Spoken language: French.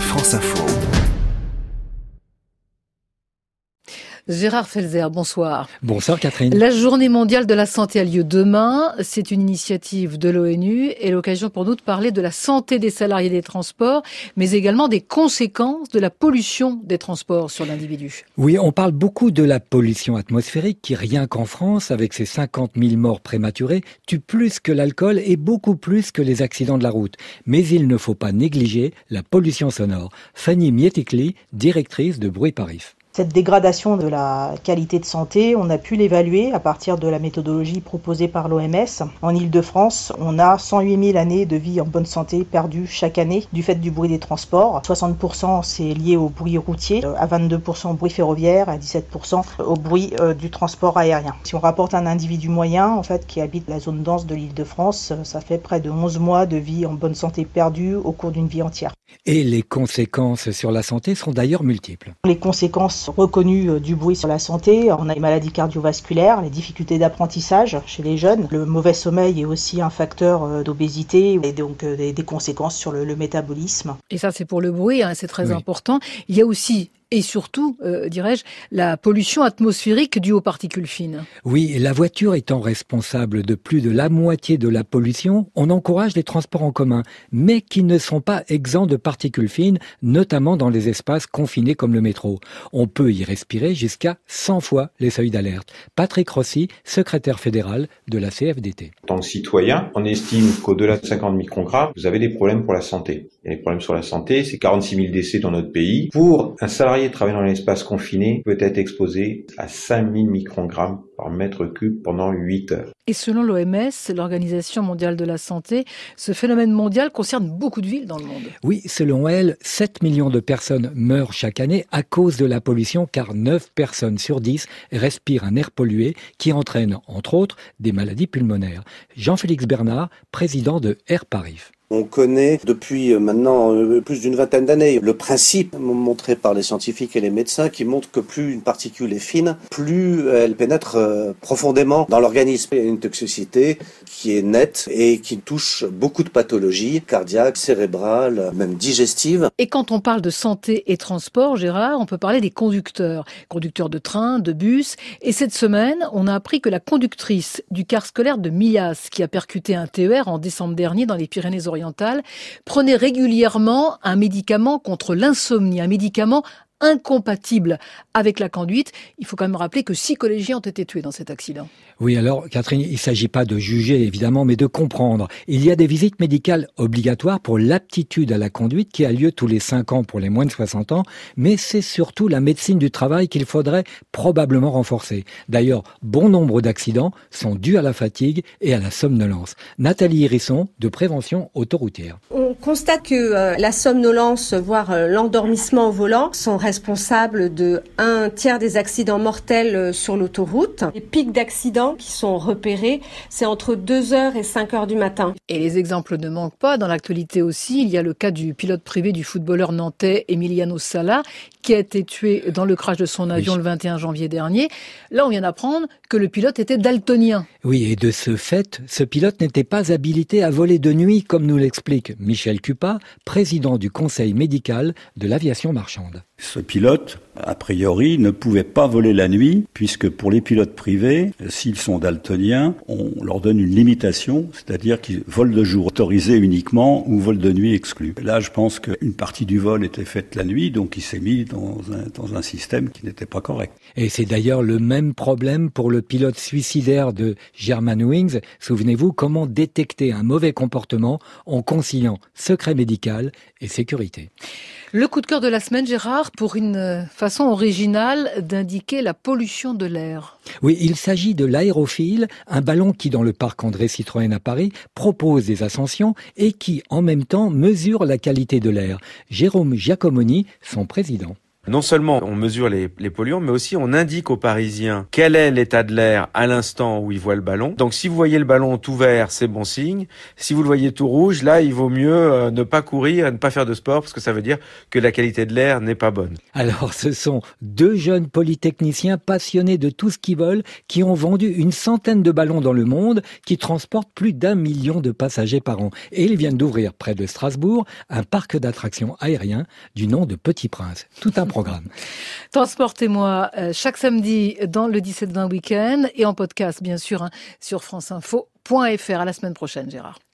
France Info. Gérard Felzer, bonsoir. Bonsoir Catherine. La journée mondiale de la santé a lieu demain. C'est une initiative de l'ONU et l'occasion pour nous de parler de la santé des salariés des transports, mais également des conséquences de la pollution des transports sur l'individu. Oui, on parle beaucoup de la pollution atmosphérique qui, rien qu'en France, avec ses 50 000 morts prématurés, tue plus que l'alcool et beaucoup plus que les accidents de la route. Mais il ne faut pas négliger la pollution sonore. Fanny Mietikli, directrice de Bruit Paris. Cette dégradation de la qualité de santé, on a pu l'évaluer à partir de la méthodologie proposée par l'OMS. En Ile-de-France, on a 108 000 années de vie en bonne santé perdues chaque année du fait du bruit des transports. 60% c'est lié au bruit routier, à 22% au bruit ferroviaire, à 17% au bruit euh, du transport aérien. Si on rapporte un individu moyen, en fait, qui habite la zone dense de l'Île-de-France, ça fait près de 11 mois de vie en bonne santé perdue au cours d'une vie entière. Et les conséquences sur la santé sont d'ailleurs multiples. Les conséquences reconnues euh, du bruit sur la santé, on a les maladies cardiovasculaires, les difficultés d'apprentissage chez les jeunes, le mauvais sommeil est aussi un facteur euh, d'obésité et donc euh, des, conséquences sur le, métabolisme. Et ça c'est pour le bruit, hein, c'est très important. Il y a aussi et surtout, euh, dirais-je, la pollution atmosphérique due aux particules fines. Oui, la voiture étant responsable de plus de la moitié de la pollution, on encourage les transports en commun, mais qui ne sont pas exempts de particules fines, notamment dans les espaces confinés comme le métro. On peut y respirer jusqu'à 100 fois les seuils d'alerte. Patrick Rossi, secrétaire fédéral de la CFDT. En tant que citoyen, on estime qu'au-delà de 50 microgrammes, vous avez des problèmes pour la santé. Et les problèmes sur la santé, c'est 46 000 décès dans notre pays. Pour un salarié travaillant dans l'espace confiné peut être exposé à 5000 microgrammes par mètre cube pendant 8 heures. Et selon l'OMS, l'Organisation mondiale de la santé, ce phénomène mondial concerne beaucoup de villes dans le monde. Oui, selon elle, 7 millions de personnes meurent chaque année à cause de la pollution car 9 personnes sur 10 respirent un air pollué qui entraîne, entre autres, des maladies pulmonaires. Jean-Félix Bernard, président de Air Paris. On connaît depuis euh, maintenant euh, plus d'une vingtaine d'années le principe montré par les scientifiques et les médecins qui montre que plus une particule est fine, plus elle pénètre euh, profondément dans l'organisme. Il y a une toxicité qui est nette et qui touche beaucoup de pathologies cardiaques, cérébrales, même digestives. Et quand on parle de santé et transport, Gérard, on peut parler des conducteurs, conducteurs de train, de bus. Et cette semaine, on a appris que la conductrice du car scolaire de Millas, qui a percuté un TER en décembre dernier dans les Pyrénées-Orientales, prenait régulièrement un médicament contre l'insomnie, un médicament incompatible avec la conduite. Il faut quand même rappeler que six collégiens ont été tués dans cet accident. Oui, alors Catherine, il ne s'agit pas de juger évidemment, mais de comprendre. Il y a des visites médicales obligatoires pour l'aptitude à la conduite qui a lieu tous les cinq ans pour les moins de 60 ans, mais c'est surtout la médecine du travail qu'il faudrait probablement renforcer. D'ailleurs, bon nombre d'accidents sont dus à la fatigue et à la somnolence. Nathalie Hérisson, de Prévention autoroutière. On constate que euh, la somnolence, voire euh, l'endormissement au volant, sont responsables de un tiers des accidents mortels euh, sur l'autoroute. Les pics d'accidents qui sont repérés, c'est entre 2h et 5h du matin. Et les exemples ne manquent pas. Dans l'actualité aussi, il y a le cas du pilote privé du footballeur nantais Emiliano Sala, qui a été tué dans le crash de son avion le 21 janvier dernier. Là, on vient d'apprendre que le pilote était daltonien. Oui, et de ce fait, ce pilote n'était pas habilité à voler de nuit, comme nous l'explique Michel Cupa, président du conseil médical de l'aviation marchande. Ce pilote, a priori, ne pouvait pas voler la nuit, puisque pour les pilotes privés, s'ils sont daltoniens, on leur donne une limitation, c'est-à-dire qu'ils volent de jour autorisé uniquement ou volent de nuit exclu. Là, je pense qu'une partie du vol était faite la nuit, donc il s'est mis dans un, dans un système qui n'était pas correct. Et c'est d'ailleurs le même problème pour le pilote suicidaire de Germanwings. Souvenez-vous comment détecter un mauvais comportement en conciliant secret médical et sécurité. Le coup de cœur de la semaine, Gérard, pour une façon originale d'indiquer la pollution de l'air. Oui, il s'agit de l'aérophile, un ballon qui, dans le parc André Citroën à Paris, propose des ascensions et qui, en même temps, mesure la qualité de l'air. Jérôme Giacomoni, son président. Non seulement on mesure les, polluants, mais aussi on indique aux Parisiens quel est l'état de l'air à l'instant où ils voient le ballon. Donc si vous voyez le ballon tout vert, c'est bon signe. Si vous le voyez tout rouge, là, il vaut mieux euh, ne pas courir, ne pas faire de sport, parce que ça veut dire que la qualité de l'air n'est pas bonne. Alors, ce sont deux jeunes polytechniciens passionnés de tout ce qu'ils veulent, qui ont vendu une centaine de ballons dans le monde, qui transportent plus d'un million de passagers par an. Et ils viennent d'ouvrir près de Strasbourg un parc d'attractions aériens du nom de Petit Prince. Tout un programme. Transportez-moi euh, chaque samedi dans le 17-20 week-end et en podcast, bien sûr, hein, sur franceinfo.fr. À la semaine prochaine, Gérard.